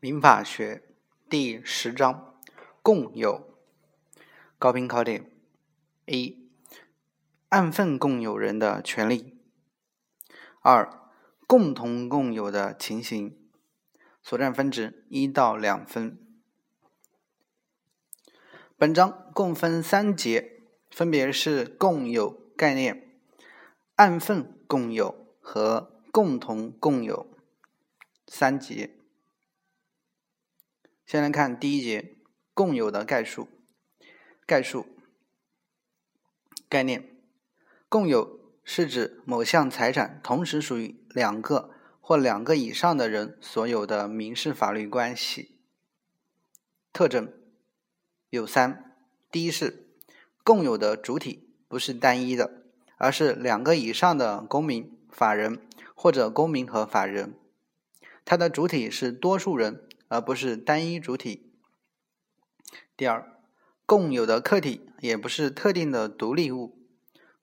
民法学第十章共有高频考点一按份共有人的权利二共同共有的情形所占分值一到两分。本章共分三节，分别是共有概念、按份共有和共同共有三节。先来看第一节共有的概述。概述概念：共有是指某项财产同时属于两个或两个以上的人所有的民事法律关系。特征有三：第一是共有的主体不是单一的，而是两个以上的公民、法人或者公民和法人，它的主体是多数人。而不是单一主体。第二，共有的客体也不是特定的独立物。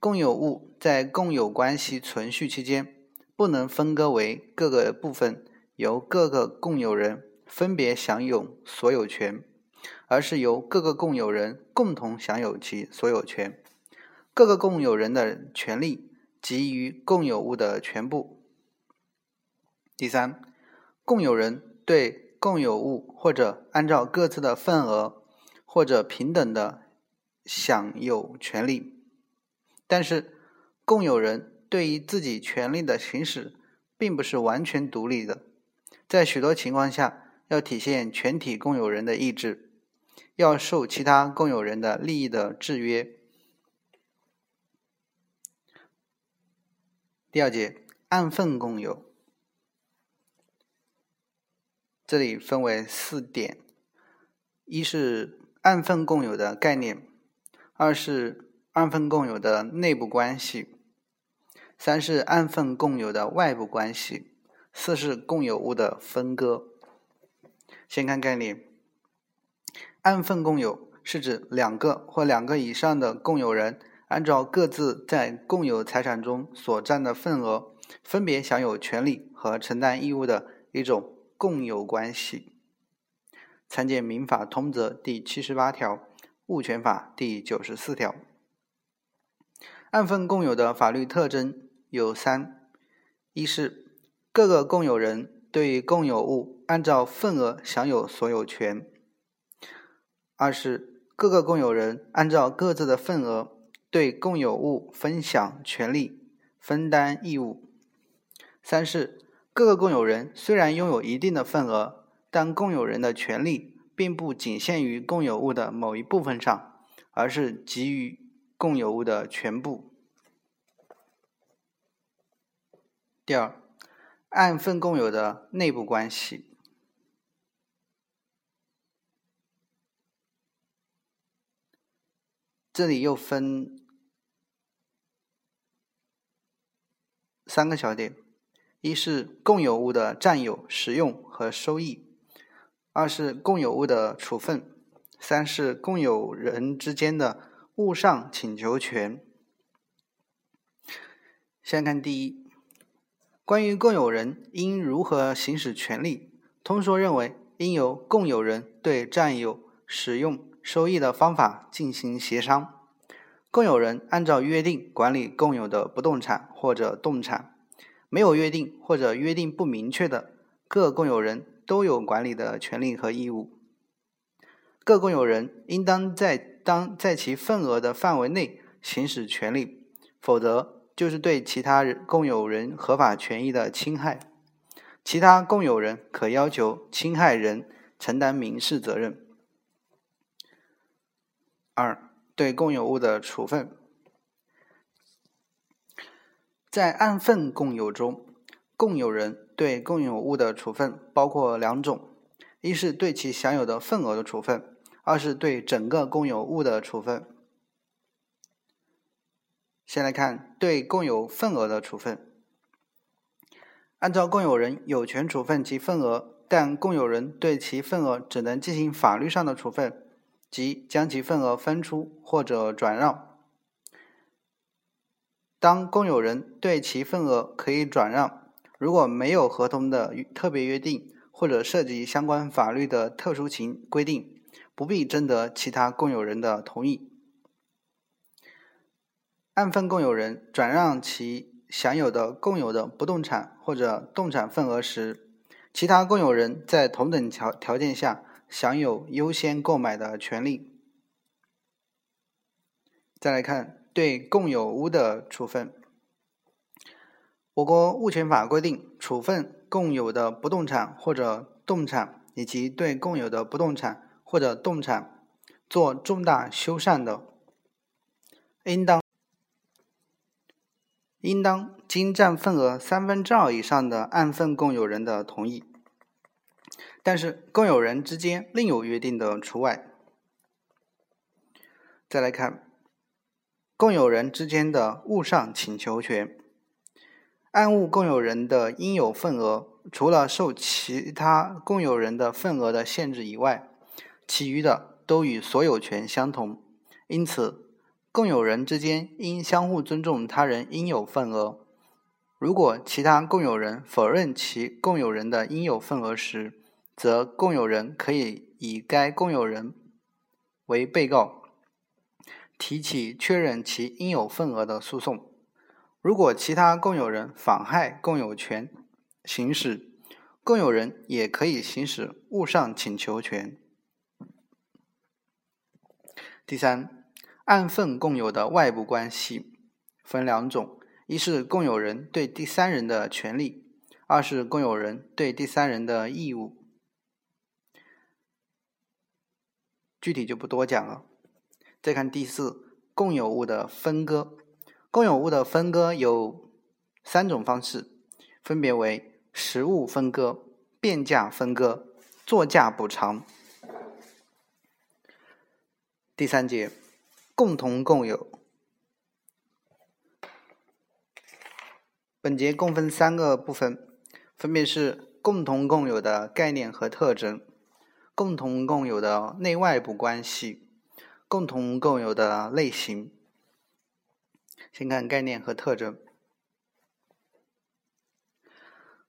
共有物在共有关系存续期间，不能分割为各个部分，由各个共有人分别享有所有权，而是由各个共有人共同享有其所有权。各个共有人的权利基于共有物的全部。第三，共有人对。共有物或者按照各自的份额或者平等的享有权利，但是共有人对于自己权利的行使并不是完全独立的，在许多情况下要体现全体共有人的意志，要受其他共有人的利益的制约。第二节按份共有。这里分为四点：一是按份共有的概念；二是按份共有的内部关系；三是按份共有的外部关系；四是共有物的分割。先看概念：按份共有是指两个或两个以上的共有人按照各自在共有财产中所占的份额，分别享有权利和承担义务的一种。共有关系，参见《民法通则》第七十八条，《物权法》第九十四条。按份共有的法律特征有三：一是各个共有人对共有物按照份额享有所有权；二是各个共有人按照各自的份额对共有物分享权利、分担义务；三是。各个共有人虽然拥有一定的份额，但共有人的权利并不仅限于共有物的某一部分上，而是给予共有物的全部。第二，按份共有的内部关系，这里又分三个小点。一是共有物的占有、使用和收益；二是共有物的处分；三是共有人之间的物上请求权。先看第一，关于共有人应如何行使权利，通说认为应由共有人对占有、使用、收益的方法进行协商。共有人按照约定管理共有的不动产或者动产。没有约定或者约定不明确的，各共有人都有管理的权利和义务。各共有人应当在当在其份额的范围内行使权利，否则就是对其他共有人合法权益的侵害。其他共有人可要求侵害人承担民事责任。二、对共有物的处分。在按份共有中，共有人对共有物的处分包括两种：一是对其享有的份额的处分，二是对整个共有物的处分。先来看对共有份额的处分。按照共有人有权处分其份额，但共有人对其份额只能进行法律上的处分，即将其份额分出或者转让。当共有人对其份额可以转让，如果没有合同的特别约定，或者涉及相关法律的特殊情规定，不必征得其他共有人的同意。按份共有人转让其享有的共有的不动产或者动产份额时，其他共有人在同等条条件下享有优先购买的权利。再来看对共有物的处分。我国物权法规定，处分共有的不动产或者动产，以及对共有的不动产或者动产做重大修缮的，应当。应当经占份额三分之二以上的按份共有人的同意，但是共有人之间另有约定的除外。再来看共有人之间的物上请求权，按物共有人的应有份额，除了受其他共有人的份额的限制以外，其余的都与所有权相同，因此。共有人之间应相互尊重他人应有份额。如果其他共有人否认其共有人的应有份额时，则共有人可以以该共有人为被告，提起确认其应有份额的诉讼。如果其他共有人妨害共有权行使，共有人也可以行使物上请求权。第三。按份共有的外部关系分两种：一是共有人对第三人的权利；二是共有人对第三人的义务。具体就不多讲了。再看第四，共有物的分割。共有物的分割有三种方式，分别为实物分割、变价分割、作价补偿。第三节。共同共有，本节共分三个部分，分别是共同共有的概念和特征、共同共有的内外部关系、共同共有的类型。先看概念和特征。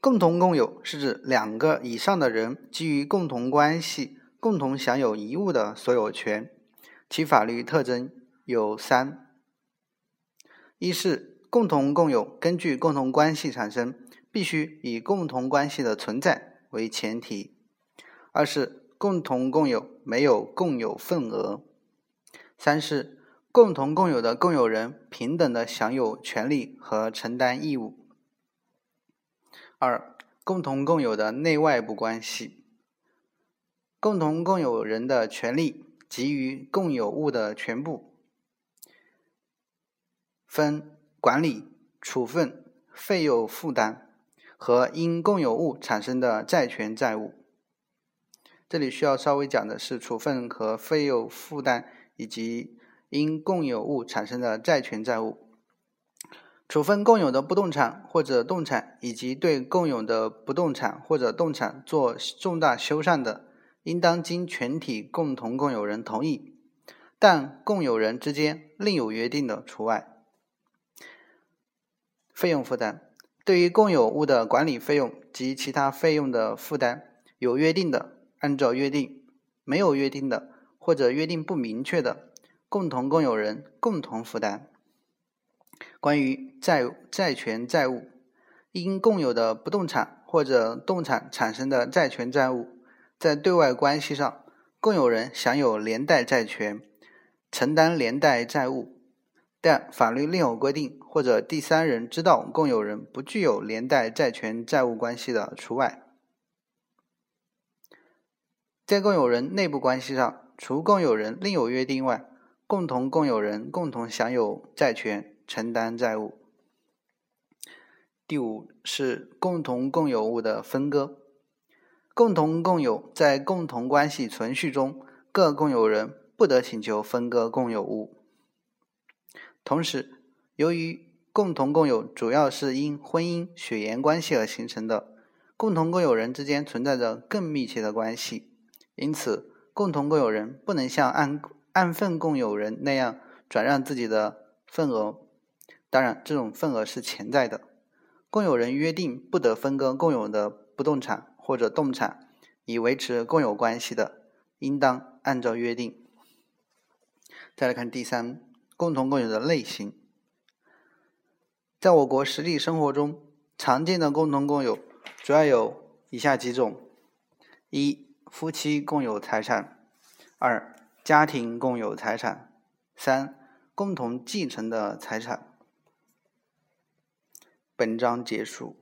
共同共有是指两个以上的人基于共同关系，共同享有一物的所有权。其法律特征有三：一是共同共有根据共同关系产生，必须以共同关系的存在为前提；二是共同共有没有共有份额；三是共同共有的共有人平等的享有权利和承担义务。二、共同共有的内外部关系，共同共有人的权利。给予共有物的全部，分管理、处分、费用负担和因共有物产生的债权债务。这里需要稍微讲的是处分和费用负担以及因共有物产生的债权债务。处分共有的不动产或者动产，以及对共有的不动产或者动产做重大修缮的。应当经全体共同共有人同意，但共有人之间另有约定的除外。费用负担对于共有物的管理费用及其他费用的负担，有约定的按照约定，没有约定的或者约定不明确的，共同共有人共同负担。关于债债权债务，因共有的不动产或者动产产生的债权债务。在对外关系上，共有人享有连带债权，承担连带债务，但法律另有规定或者第三人知道共有人不具有连带债权债务关系的除外。在共有人内部关系上，除共有人另有约定外，共同共有人共同享有债权，承担债务。第五是共同共有物的分割。共同共有在共同关系存续中，各共有人不得请求分割共有物。同时，由于共同共有主要是因婚姻血缘关系而形成的，共同共有人之间存在着更密切的关系，因此，共同共有人不能像按按份共有人那样转让自己的份额。当然，这种份额是潜在的。共有人约定不得分割共有的。不动产或者动产以维持共有关系的，应当按照约定。再来看第三，共同共有的类型。在我国实际生活中，常见的共同共有主要有以下几种：一、夫妻共有财产；二、家庭共有财产；三、共同继承的财产。本章结束。